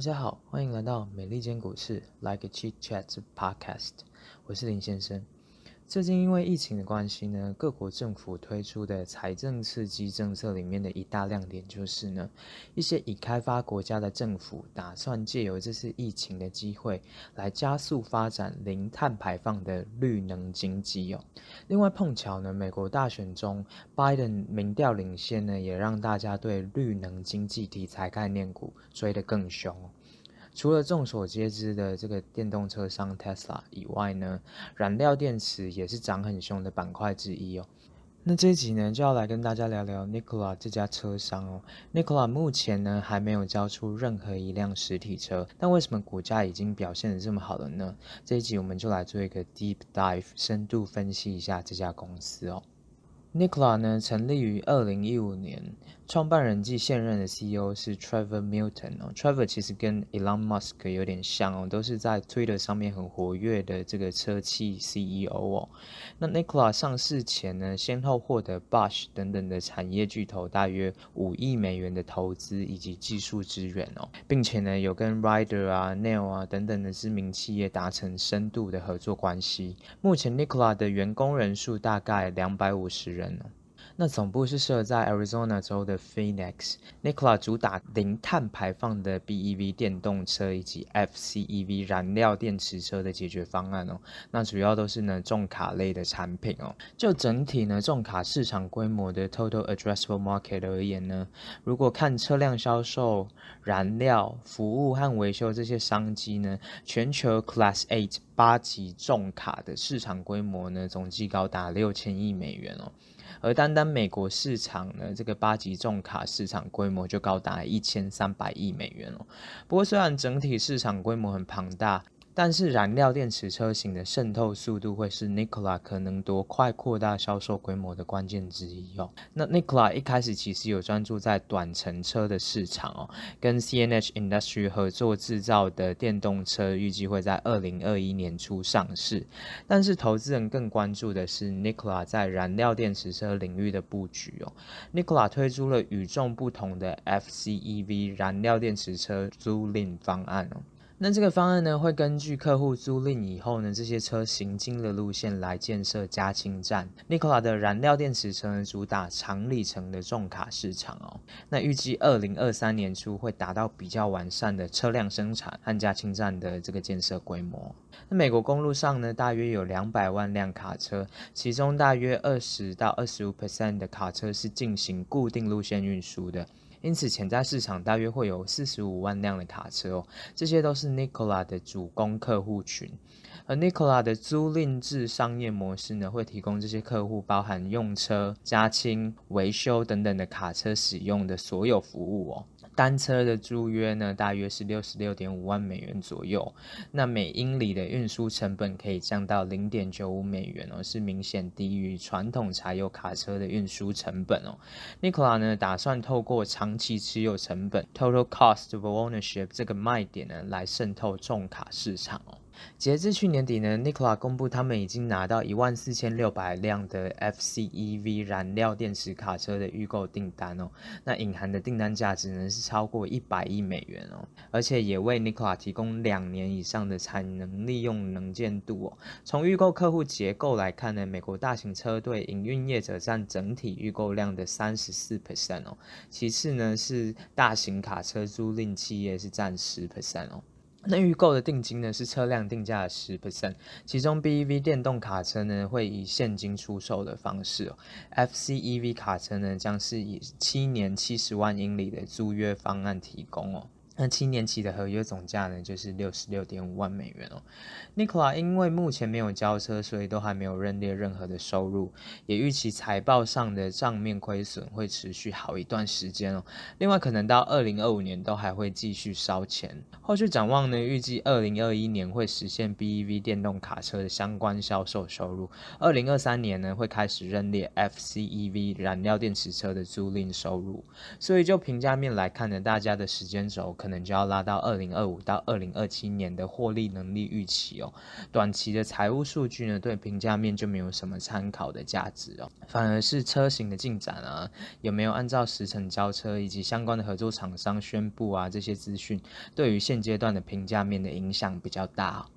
大家好，欢迎来到美利坚股市 Like a Chit Chat Podcast，我是林先生。最近因为疫情的关系呢，各国政府推出的财政刺激政策里面的一大亮点就是呢，一些已开发国家的政府打算借由这次疫情的机会，来加速发展零碳排放的绿能经济哦。另外碰巧呢，美国大选中拜登民调领先呢，也让大家对绿能经济题材概念股追得更凶。除了众所皆知的这个电动车商 Tesla 以外呢，燃料电池也是涨很凶的板块之一哦。那这一集呢，就要来跟大家聊聊 Nikola 这家车商哦。Nikola 目前呢，还没有交出任何一辆实体车，但为什么股价已经表现得这么好了呢？这一集我们就来做一个 Deep Dive，深度分析一下这家公司哦。Nikola 呢，成立于二零一五年，创办人暨现任的 CEO 是 Trevor Milton 哦。Trevor 其实跟 Elon Musk 有点像哦，都是在 Twitter 上面很活跃的这个车企 CEO 哦。那 Nikola 上市前呢，先后获得 Bosch 等等的产业巨头大约五亿美元的投资以及技术支援哦，并且呢，有跟 Ryder 啊、NIO 啊等等的知名企业达成深度的合作关系。目前 Nikola 的员工人数大概两百五十人。那总部是设在 Arizona 州的 Phoenix。Nikola 主打零碳排放的 BEV 电动车以及 FCEV 燃料电池车的解决方案哦。那主要都是呢重卡类的产品哦。就整体呢重卡市场规模的 Total Addressable Market 而言呢，如果看车辆销售、燃料、服务和维修这些商机呢，全球 Class 8八级重卡的市场规模呢，总计高达六千亿美元哦。而单单美国市场呢，这个八级重卡市场规模就高达一千三百亿美元哦。不过，虽然整体市场规模很庞大。但是燃料电池车型的渗透速度会是 Nikola 可能多快扩大销售规模的关键之一哦。那 Nikola 一开始其实有专注在短程车的市场哦，跟 CNH Industry 合作制造的电动车预计会在二零二一年初上市。但是投资人更关注的是 Nikola 在燃料电池车领域的布局哦。Nikola 推出了与众不同的 FCEV 燃料电池车租赁方案哦。那这个方案呢，会根据客户租赁以后呢，这些车行经的路线来建设加氢站。Nikola 的燃料电池车呢，主打长里程的重卡市场哦。那预计二零二三年初会达到比较完善的车辆生产和加氢站的这个建设规模。那美国公路上呢，大约有两百万辆卡车，其中大约二十到二十五 percent 的卡车是进行固定路线运输的。因此，潜在市场大约会有四十五万辆的卡车哦，这些都是 Nikola 的主攻客户群。而 Nikola 的租赁制商业模式呢，会提供这些客户包含用车、加氢、维修等等的卡车使用的所有服务哦。单车的租约呢，大约是六十六点五万美元左右。那每英里的运输成本可以降到零点九五美元哦，是明显低于传统柴油卡车的运输成本哦。Nikola 呢，打算透过长期持有成本 （Total Cost of Ownership） 这个卖点呢，来渗透重卡市场哦。截至去年底呢，Nikola 公布他们已经拿到一万四千六百辆的 FCEV 燃料电池卡车的预购订单哦，那隐含的订单价值呢是超过一百亿美元哦，而且也为 Nikola 提供两年以上的产能利用能见度哦。从预购客户结构来看呢，美国大型车队营运业者占整体预购量的三十四 percent 哦，其次呢是大型卡车租赁企业是占十 percent 哦。那预购的定金呢是车辆定价的十 percent，其中 BEV 电动卡车呢会以现金出售的方式，FCEV 卡车呢将是以七年七十万英里的租约方案提供哦。那七年期的合约总价呢，就是六十六点五万美元哦。Nikola 因为目前没有交车，所以都还没有认列任何的收入，也预期财报上的账面亏损会持续好一段时间哦。另外，可能到二零二五年都还会继续烧钱。后续展望呢，预计二零二一年会实现 BEV 电动卡车的相关销售收入，二零二三年呢会开始认列 FCEV 燃料电池车的租赁收入。所以就评价面来看呢，大家的时间轴可可能就要拉到二零二五到二零二七年的获利能力预期哦。短期的财务数据呢，对评价面就没有什么参考的价值哦，反而是车型的进展啊，有没有按照时程交车，以及相关的合作厂商宣布啊，这些资讯对于现阶段的评价面的影响比较大。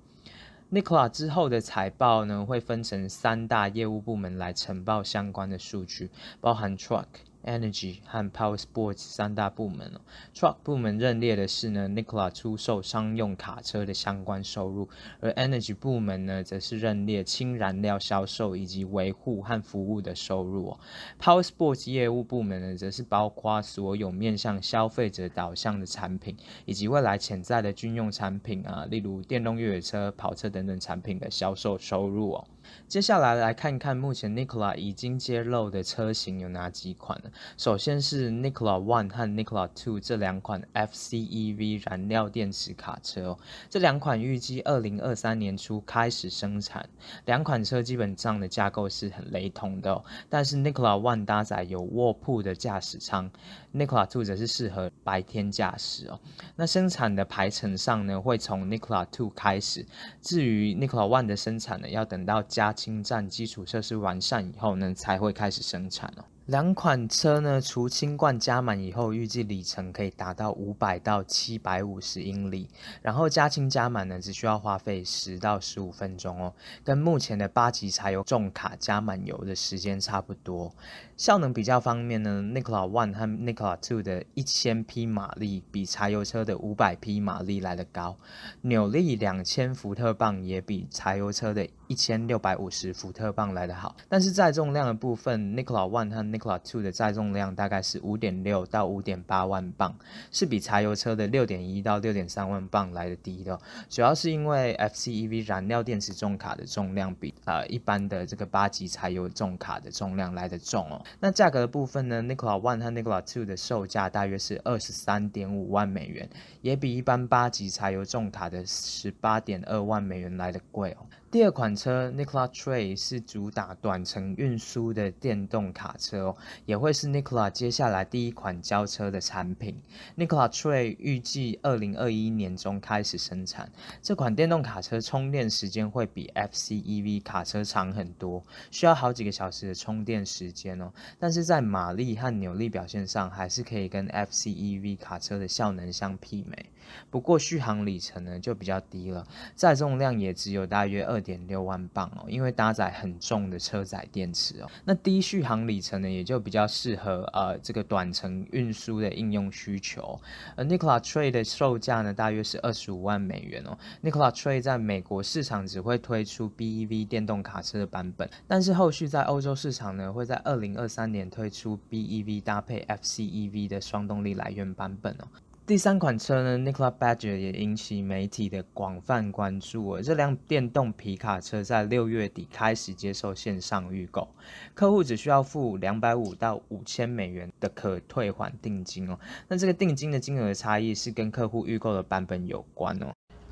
Nikola 之后的财报呢，会分成三大业务部门来呈报相关的数据，包含 Truck。Energy 和 Power Sports 三大部门哦，Truck 部门认列的是呢，Nikola 出售商用卡车的相关收入，而 Energy 部门呢，则是认列氢燃料销售以及维护和服务的收入哦。Power Sports 业务部门呢，则是包括所有面向消费者导向的产品，以及未来潜在的军用产品啊，例如电动越野车、跑车等等产品的销售收入哦。接下来来看看目前 Nikola 已经揭露的车型有哪几款呢？首先是 Nikola One 和 Nikola Two 这两款 FCEV 燃料电池卡车哦，这两款预计二零二三年初开始生产。两款车基本上的架构是很雷同的哦，但是 Nikola One 搭载有卧铺的驾驶舱，Nikola Two 则是适合白天驾驶哦。那生产的排程上呢，会从 Nikola Two 开始，至于 Nikola One 的生产呢，要等到加氢站基础设施完善以后呢，才会开始生产哦。两款车呢，除氢罐加满以后，预计里程可以达到五百到七百五十英里，然后加氢加满呢，只需要花费十到十五分钟哦，跟目前的八级柴油重卡加满油的时间差不多。效能比较方面呢，Nikola One 和 Nikola Two 的一千匹马力比柴油车的五百匹马力来得高，扭力两千伏特磅也比柴油车的一千六百五十伏特磅来得好，但是载重量的部分，Nikola One 和 Nikola Two 的载重量大概是五点六到五点八万磅，是比柴油车的六点一到六点三万磅来得低的。主要是因为 FCEV 燃料电池重卡的重量比呃一般的这个八级柴油重卡的重量来得重哦。那价格的部分呢，Nikola One 和 Nikola Two 的售价大约是二十三点五万美元，也比一般八级柴油重卡的十八点二万美元来得贵哦。第二款车 Nikola Tre 是主打短程运输的电动卡车哦，也会是 Nikola 接下来第一款交车的产品。Nikola Tre 预计二零二一年中开始生产。这款电动卡车充电时间会比 FCEV 卡车长很多，需要好几个小时的充电时间哦。但是在马力和扭力表现上，还是可以跟 FCEV 卡车的效能相媲美。不过续航里程呢就比较低了，载重量也只有大约二点六万磅哦，因为搭载很重的车载电池哦。那低续航里程呢，也就比较适合呃这个短程运输的应用需求。而 Nikola Tre 的售价呢，大约是二十五万美元哦。Nikola Tre 在美国市场只会推出 BEV 电动卡车的版本，但是后续在欧洲市场呢，会在二零二三年推出 BEV 搭配 FCEV 的双动力来源版本哦。第三款车呢，Nikola Badger 也引起媒体的广泛关注。这辆电动皮卡车在六月底开始接受线上预购，客户只需要付两百五到五千美元的可退还定金哦。那这个定金的金额差异是跟客户预购的版本有关哦。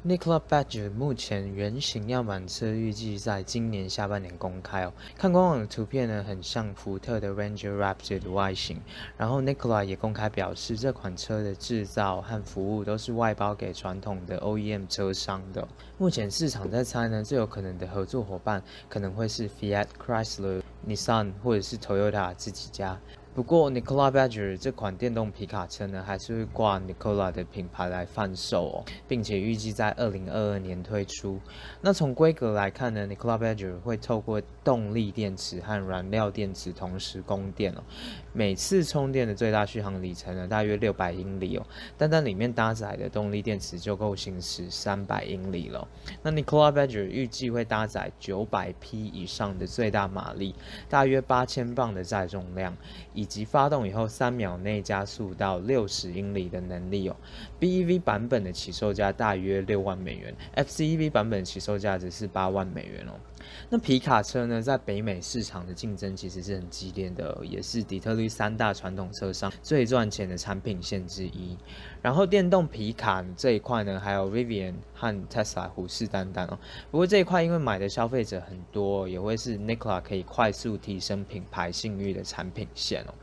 Nikola Badger 目前原型样板车预计在今年下半年公开哦。看官网的图片呢，很像福特的 Ranger Raptor 的外形。然后 Nikola 也公开表示，这款车的制造和服务都是外包给传统的 OEM 车商的。目前市场在猜呢，最有可能的合作伙伴可能会是 Fiat Chrysler、Nissan 或者是 Toyota 自己家。不过，Nicola Badger 这款电动皮卡车呢，还是会挂 Nicola 的品牌来贩售哦，并且预计在二零二二年推出。那从规格来看呢，Nicola Badger 会透过动力电池和燃料电池同时供电哦，每次充电的最大续航里程呢，大约六百英里哦。单单里面搭载的动力电池就够行驶三百英里了。那 Nikola Badger 预计会搭载九百匹以上的最大马力，大约八千磅的载重量。以及发动以后三秒内加速到六十英里的能力哦。BEV 版本的起售价大约六万美元，FCEV 版本起售价则是八万美元哦。那皮卡车呢，在北美市场的竞争其实是很激烈的，也是底特律三大传统车商最赚钱的产品线之一。然后电动皮卡这一块呢，还有 Rivian 和 Tesla 虎视眈眈哦。不过这一块因为买的消费者很多，也会是 Nikola 可以快速提升品牌信誉的产品线哦。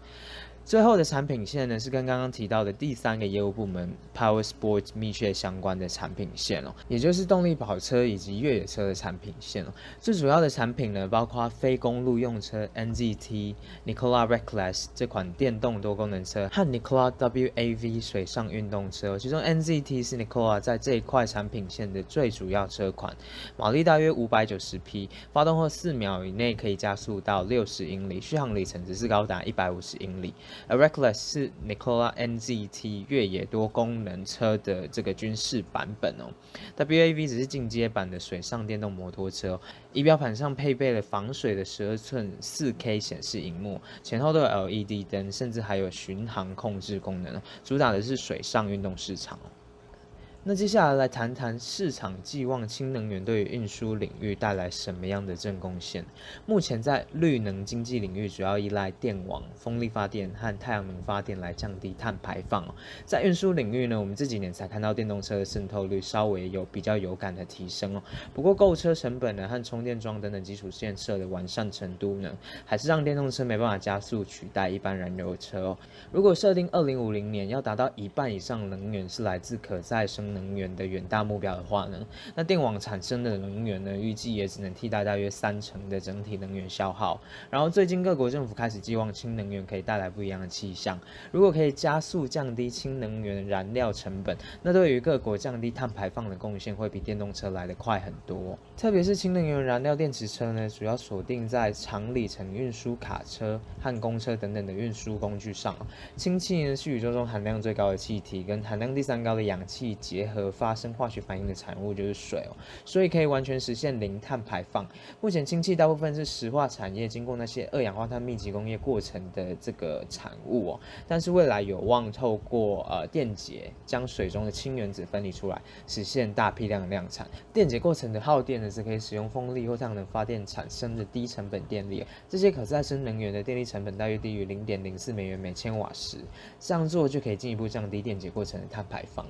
最后的产品线呢，是跟刚刚提到的第三个业务部门 Power Sports 密切相关的产品线哦，也就是动力跑车以及越野车的产品线哦。最主要的产品呢，包括非公路用车 NZT Nikola Reckless 这款电动多功能车和 Nikola WAV 水上运动车，其中 NZT 是 Nikola 在这一块产品线的最主要车款，马力大约五百九十匹，发动后四秒以内可以加速到六十英里，续航里程则是高达一百五十英里。A Reckless 是 Nicola NZT 越野多功能车的这个军事版本哦，WAV 只是进阶版的水上电动摩托车哦。仪表盘上配备了防水的十二寸四 K 显示荧幕，前后都有 LED 灯，甚至还有巡航控制功能，主打的是水上运动市场。那接下来来谈谈市场寄望氢能源对于运输领域带来什么样的正贡献？目前在绿能经济领域，主要依赖电网、风力发电和太阳能发电来降低碳排放。在运输领域呢，我们这几年才看到电动车的渗透率稍微有比较有感的提升哦。不过购车成本呢和充电桩等等基础建设的完善程度呢，还是让电动车没办法加速取代一般燃油车哦。如果设定二零五零年要达到一半以上能源是来自可再生能能源的远大目标的话呢，那电网产生的能源呢，预计也只能替代大约三成的整体能源消耗。然后最近各国政府开始寄望氢能源可以带来不一样的气象。如果可以加速降低氢能源燃料成本，那对于各国降低碳排放的贡献会比电动车来得快很多。特别是氢能源燃料电池车呢，主要锁定在长里程运输卡车和公车等等的运输工具上。氢气呢是宇宙中含量最高的气体，跟含量第三高的氧气结结合。发生化学反应的产物就是水哦，所以可以完全实现零碳排放。目前氢气大部分是石化产业经过那些二氧化碳密集工业过程的这个产物哦，但是未来有望透过呃电解将水中的氢原子分离出来，实现大批量的量产。电解过程的耗电呢，是可以使用风力或太阳能发电产生的低成本电力。这些可再生能源的电力成本大约低于零点零四美元每千瓦时，这样做就可以进一步降低电解过程的碳排放。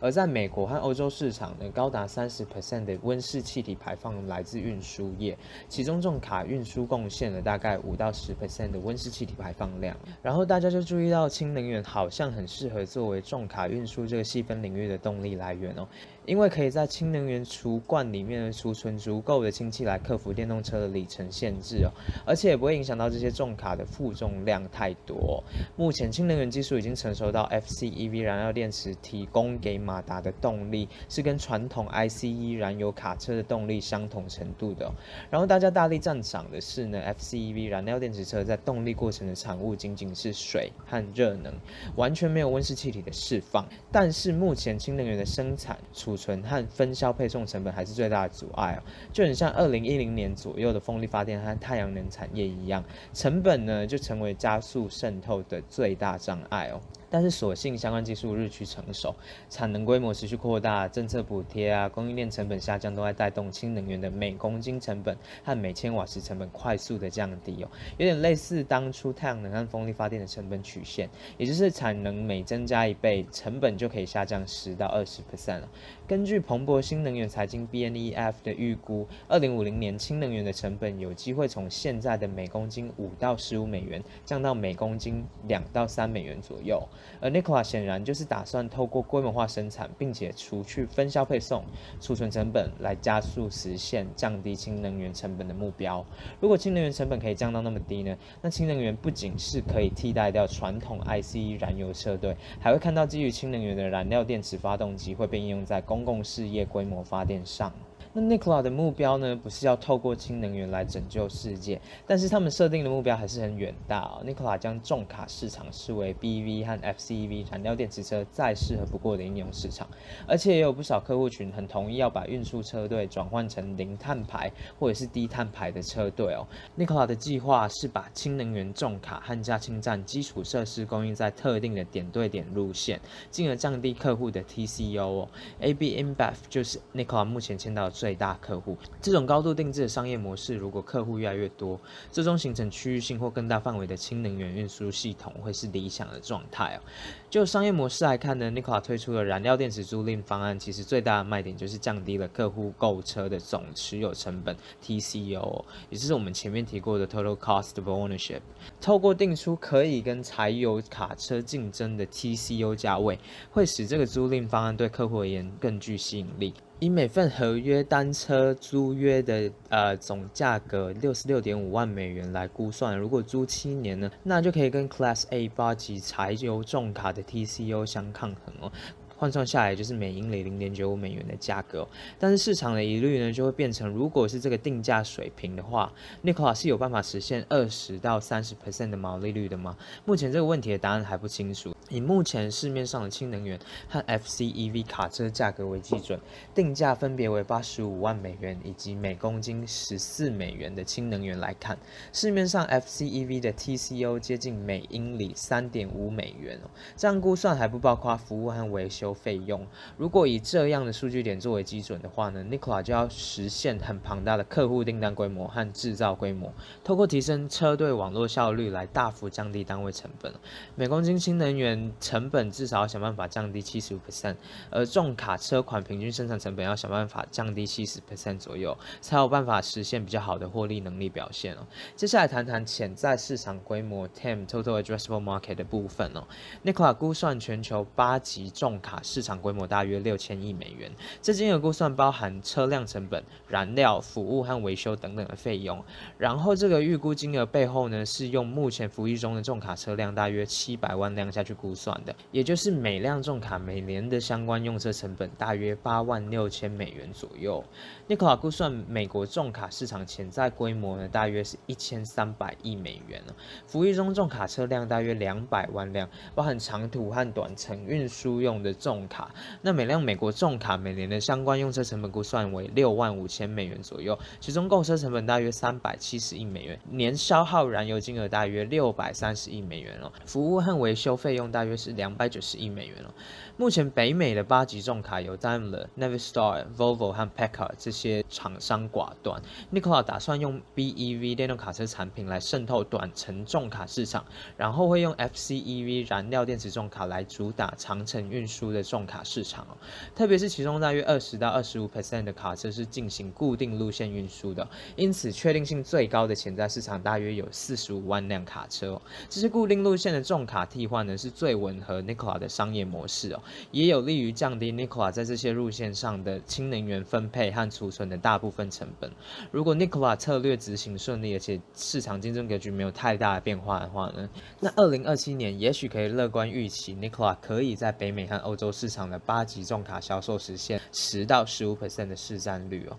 而在美国和欧洲市场呢，高达三十 percent 的温室气体排放来自运输业，其中重卡运输贡献了大概五到十 percent 的温室气体排放量。然后大家就注意到氢能源好像很适合作为重卡运输这个细分领域的动力来源哦。因为可以在氢能源储罐里面储存足够的氢气来克服电动车的里程限制哦，而且也不会影响到这些重卡的负重量太多。目前氢能源技术已经成熟到 FCEV 燃料电池提供给马达的动力是跟传统 ICE 燃油卡车的动力相同程度的。然后大家大力赞赏的是呢，FCEV 燃料电池车在动力过程的产物仅仅是水和热能，完全没有温室气体的释放。但是目前氢能源的生产储存和分销配送成本还是最大的阻碍哦，就很像二零一零年左右的风力发电和太阳能产业一样，成本呢就成为加速渗透的最大障碍哦。但是，所幸相关技术日趋成熟，产能规模持续扩大，政策补贴啊，供应链成本下降，都在带动氢能源的每公斤成本和每千瓦时成本快速的降低哦，有点类似当初太阳能和风力发电的成本曲线，也就是产能每增加一倍，成本就可以下降十到二十 percent 了。根据彭博新能源财经 BNEF 的预估，二零五零年氢能源的成本有机会从现在的每公斤五到十五美元，降到每公斤两到三美元左右。而 Nikola 显然就是打算透过规模化生产，并且除去分销配送、储存成本，来加速实现降低氢能源成本的目标。如果氢能源成本可以降到那么低呢？那氢能源不仅是可以替代掉传统 ICE 燃油车队，还会看到基于氢能源的燃料电池发动机会被应用在公共事业规模发电上。那 Nikola 的目标呢，不是要透过氢能源来拯救世界，但是他们设定的目标还是很远大哦。Nikola 将重卡市场视为 BV 和 FCV 燃料电池车再适合不过的应用市场，而且也有不少客户群很同意要把运输车队转换成零碳排或者是低碳排的车队哦。Nikola 的计划是把氢能源重卡和加氢站基础设施供应在特定的点对点路线，进而降低客户的 TCO 哦。AB InBev 就是 Nikola 目前签到最最大客户。这种高度定制的商业模式，如果客户越来越多，最终形成区域性或更大范围的氢能源运输系统，会是理想的状态哦。就商业模式来看呢，Nikola 推出的燃料电池租赁方案，其实最大的卖点就是降低了客户购车的总持有成本 （TCO），也就是我们前面提过的 Total Cost of Ownership。透过定出可以跟柴油卡车竞争的 TCO 价位，会使这个租赁方案对客户而言更具吸引力。以每份合约单车租约的呃总价格六十六点五万美元来估算，如果租七年呢，那就可以跟 Class A 八级柴油重卡的 TCO 相抗衡哦。换算下来就是每英里零点九五美元的价格，但是市场的疑虑呢就会变成，如果是这个定价水平的话，Nikola 是有办法实现二十到三十 percent 的毛利率的吗？目前这个问题的答案还不清楚。以目前市面上的氢能源和 FCEV 卡车价格为基准，定价分别为八十五万美元以及每公斤十四美元的氢能源来看，市面上 FCEV 的 TCO 接近每英里三点五美元哦。这样估算还不包括服务和维修。费用，如果以这样的数据点作为基准的话呢，Nikola 就要实现很庞大的客户订单规模和制造规模，透过提升车队网络效率来大幅降低单位成本。每公斤氢能源成本至少要想办法降低七十五 percent，而重卡车款平均生产成本要想办法降低七十 percent 左右，才有办法实现比较好的获利能力表现哦。接下来谈谈潜在市场规模 TAM Total Addressable Market 的部分哦。Nikola 估算全球八级重卡市场规模大约六千亿美元，这金额估算包含车辆成本、燃料、服务和维修等等的费用。然后这个预估金额背后呢，是用目前服役中的重卡车辆大约七百万辆下去估算的，也就是每辆重卡每年的相关用车成本大约八万六千美元左右。Nikola 估算美国重卡市场潜在规模呢，大约是一千三百亿美元。服役中重卡车辆大约两百万辆，包含长途和短程运输用的重卡。那每辆美国重卡每年的相关用车成本估算为六万五千美元左右，其中购车成本大约三百七十亿美元，年消耗燃油金额大约六百三十亿美元哦，服务和维修费用大约是两百九十亿美元哦。目前北美的八级重卡由 Daimler、Navistar、Volvo 和 PACCAR 这些厂商寡断，Nikola 打算用 BEV 电动卡车产品来渗透短程重卡市场，然后会用 FCEV 燃料电池重卡来主打长程运输的重卡市场哦，特别是其中大约二十到二十五 percent 的卡车是进行固定路线运输的，因此确定性最高的潜在市场大约有四十五万辆卡车哦。这些固定路线的重卡替换呢，是最吻合 Nikola 的商业模式哦，也有利于降低 Nikola 在这些路线上的氢能源分配和储存的大部分成本。如果 Nikola 策略执行顺利，而且市场竞争格局没有太大的变化的话呢，那二零二七年也许可以乐观预期 Nikola 可以在北美和欧洲市场的八级重卡销售实现十到十五 percent 的市占率哦。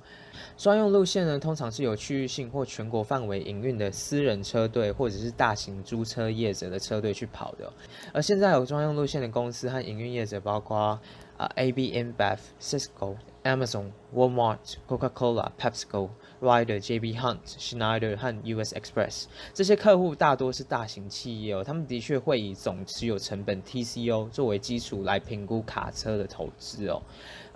专用路线呢，通常是有区域性或全国范围营运的私人车队或者是大型租车业者的车队去跑的。而现在有专用路线的公司和营运业者包括啊 AB InBev、Cisco、Amazon、Walmart、Coca-Cola、PepsiCo、Ryder、JB Hunt、Schneider 和 US Express。这些客户大多是大型企业哦，他们的确会以总持有成本 TCO 作为基础来评估卡车的投资哦。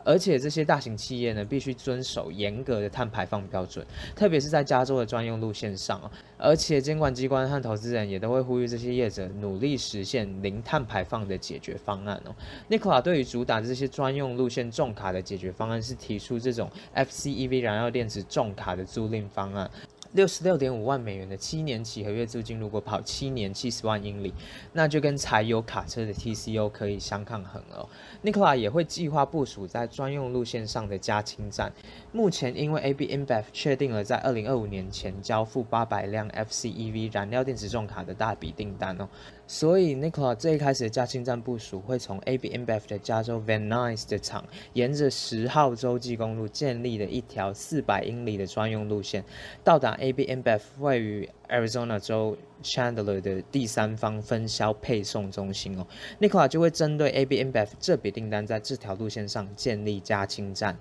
而且这些大型企业呢，必须遵守严格的碳排放标准，特别是在加州的专用路线上。而且监管机关和投资人也都会呼吁这些业者努力实现零碳排放的解决方案哦。Nikola 对于主打这些专用路线重卡的解决方案是提出这种 FCEV 燃料电池重卡的租赁方案。六十六点五万美元的七年期合约租金，如果跑七年七十万英里，那就跟柴油卡车的 TCO 可以相抗衡了。Nikola 也会计划部署在专用路线上的加氢站。目前因为 AB InBev 确定了在二零二五年前交付八百辆 FCEV 燃料电池重卡的大笔订单哦。所以，Nikola 最开始的加氢站部署会从 AB InBev 的加州 Van Nuys 的厂，沿着十号洲际公路建立的一条四百英里的专用路线，到达 AB InBev 位于 Arizona 州 Chandler 的第三方分销配送中心哦。Nikola 就会针对 AB InBev 这笔订单，在这条路线上建立加氢站。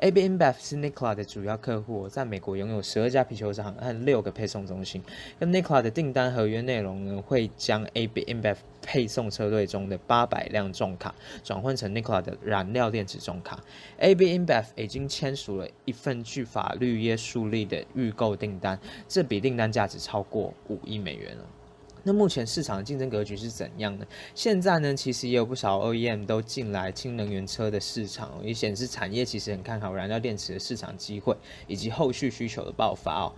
AB InBev 是 Nikola 的主要客户，在美国拥有十二家啤酒厂和六个配送中心。跟 Nikola 的订单合约内容呢，会将 AB InBev 配送车队中的八百辆重卡转换成 Nikola 的燃料电池重卡。AB InBev 已经签署了一份具法律约束力的预购订单，这笔订单价值超过五亿美元了。那目前市场竞争格局是怎样呢？现在呢，其实也有不少 OEM 都进来氢能源车的市场，也显示产业其实很看好燃料电池的市场机会以及后续需求的爆发哦。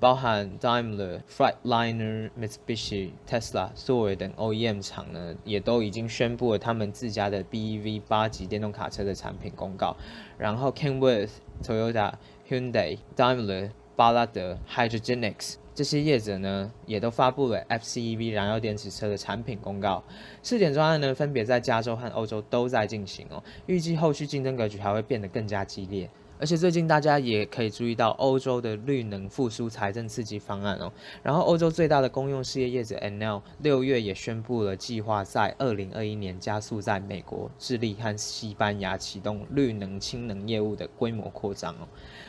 包含 Daimler、Freightliner、Mitsubishi、Tesla、Soy 等 OEM 厂呢，也都已经宣布了他们自家的 BEV 八级电动卡车的产品公告。然后 Kenworth、Toyota、Hyundai、Daimler、巴拉德、Hydrogenics。这些业者呢，也都发布了 FCEV 燃料电池车的产品公告。试点方案呢，分别在加州和欧洲都在进行哦。预计后续竞争格局还会变得更加激烈。而且最近大家也可以注意到欧洲的绿能复苏财政刺激方案哦。然后欧洲最大的公用事业业者 Enel 六月也宣布了计划在二零二一年加速在美国、智利和西班牙启动绿能氢能业务的规模扩张哦。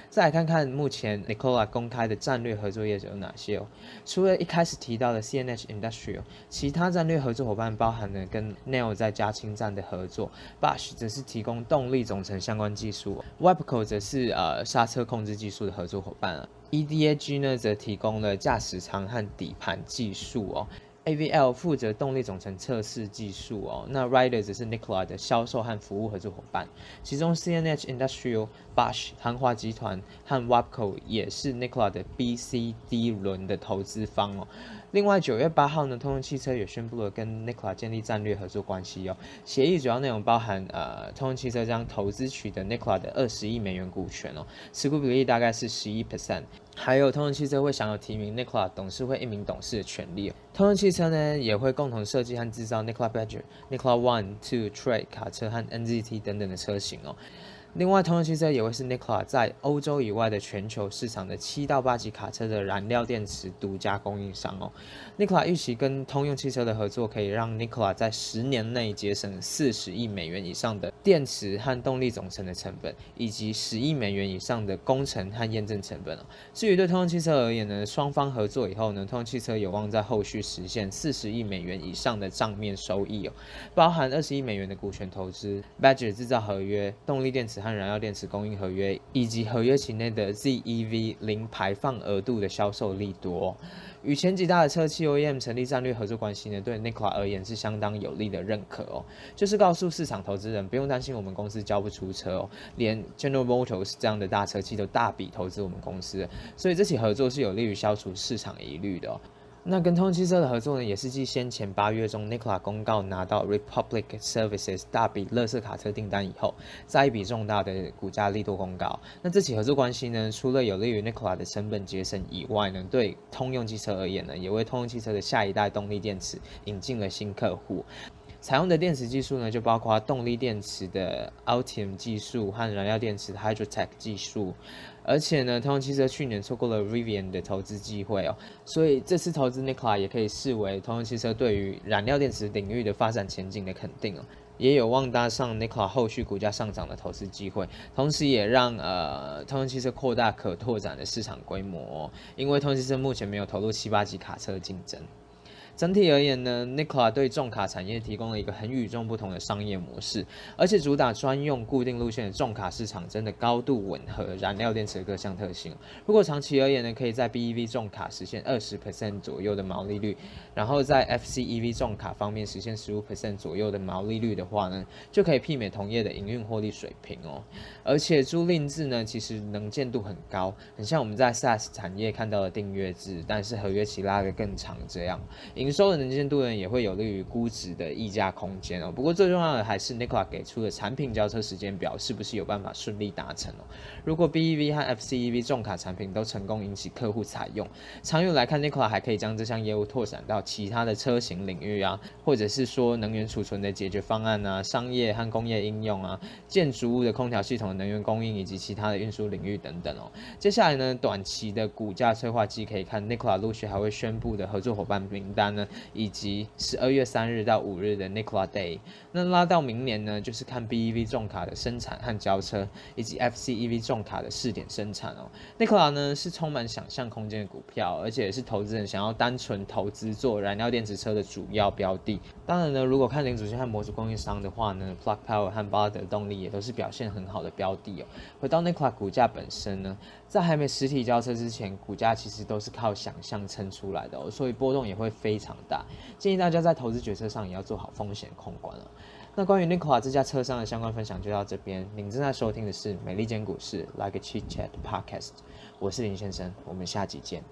再来看看目前 Nicola 公开的战略合作业者有哪些哦。除了一开始提到的 CNH Industrial，其他战略合作伙伴包含了跟 Nel 在加氢站的合作，Bosch 则是提供动力总成相关技术，Webco 则是呃刹车控制技术的合作伙伴啊，EDAG 呢则提供了驾驶舱和底盘技术哦。AVL 负责动力总成测试技术哦，那 Ryder 则是 Nikola 的销售和服务合作伙伴，其中 CNH Industrial、Bosch 航华集团和 Wabco 也是 Nikola 的 B、C、D 轮的投资方哦。另外，九月八号呢，通用汽车也宣布了跟 Nikola 建立战略合作关系哦。协议主要内容包含，呃，通用汽车将投资取得 Nikola 的二十亿美元股权哦，持股比例大概是十一 percent。还有，通用汽车会享有提名 Nikola 董事会一名董事的权利。通用汽车呢，也会共同设计和制造 Nikola Badger、Nikola One、Two、Tre 卡车和 NZT 等等的车型哦。另外，通用汽车也会是 Nikola 在欧洲以外的全球市场的七到八级卡车的燃料电池独家供应商哦。Nikola 预期跟通用汽车的合作，可以让 Nikola 在十年内节省四十亿美元以上的电池和动力总成的成本，以及十亿美元以上的工程和验证成本哦。至于对通用汽车而言呢，双方合作以后呢，通用汽车有望在后续实现四十亿美元以上的账面收益哦，包含二十亿美元的股权投资、Badger 制造合约、动力电池。和燃料电池供应合约，以及合约期内的 ZEV 零排放额度的销售利多，与前几大的车企 OEM 成立战略合作关系呢，对 Nikola 而言是相当有利的认可哦。就是告诉市场投资人，不用担心我们公司交不出车哦，连 General Motors 这样的大车企都大笔投资我们公司，所以这起合作是有利于消除市场疑虑的。那跟通用汽车的合作呢，也是继先前八月中 Nikola 公告拿到 Republic Services 大笔乐色卡车订单以后，再一笔重大的股价力度公告。那这起合作关系呢，除了有利于 Nikola 的成本节省以外呢，对通用汽车而言呢，也为通用汽车的下一代动力电池引进了新客户。采用的电池技术呢，就包括动力电池的 Ultium 技术和燃料电池的 HydroTech 技术。而且呢，通用汽车去年错过了 Rivian 的投资机会哦，所以这次投资 Nikola 也可以视为通用汽车对于燃料电池领域的发展前景的肯定哦，也有望搭上 Nikola 后续股价上涨的投资机会，同时也让呃通用汽车扩大可拓展的市场规模哦，因为通用汽车目前没有投入七八级卡车的竞争。整体而言呢，Nikola 对重卡产业提供了一个很与众不同的商业模式，而且主打专用固定路线的重卡市场真的高度吻合燃料电池的各项特性。如果长期而言呢，可以在 BEV 重卡实现二十 percent 左右的毛利率，然后在 FCEV 重卡方面实现十五 percent 左右的毛利率的话呢，就可以媲美同业的营运获利水平哦。而且租赁制呢，其实能见度很高，很像我们在 SaaS 产业看到的订阅制，但是合约期拉得更长这样。营收的能见度呢，也会有利于估值的溢价空间哦。不过最重要的还是 Nikola 给出的产品交车时间表，是不是有办法顺利达成哦？如果 BEV 和 FCEV 重卡产品都成功引起客户采用，长远来看，Nikola 还可以将这项业务拓展到其他的车型领域啊，或者是说能源储存的解决方案啊，商业和工业应用啊，建筑物的空调系统的能源供应以及其他的运输领域等等哦。接下来呢，短期的股价催化剂可以看 Nikola 陆续还会宣布的合作伙伴名单呢，以及十二月三日到五日的 Nikola Day。那拉到明年呢，就是看 BEV 重卡的生产和交车，以及 FCEV 重卡的试点生产哦。Nikola 呢是充满想象空间的股票，而且也是投资人想要单纯投资做燃料电池车的主要标的。当然呢，如果看零组件和模组供应商的话呢，Plug Power 和巴德动力也都是表现很好的标的哦。回到 Nikola 股价本身呢，在还没实体交车之前，股价其实都是靠想象撑出来的哦，所以波动也会非常大。建议大家在投资决策上也要做好风险控管了。那关于 Nikola 这家车商的相关分享就到这边。您正在收听的是美利坚股市 Like a Chit Chat Podcast，我是林先生，我们下集见。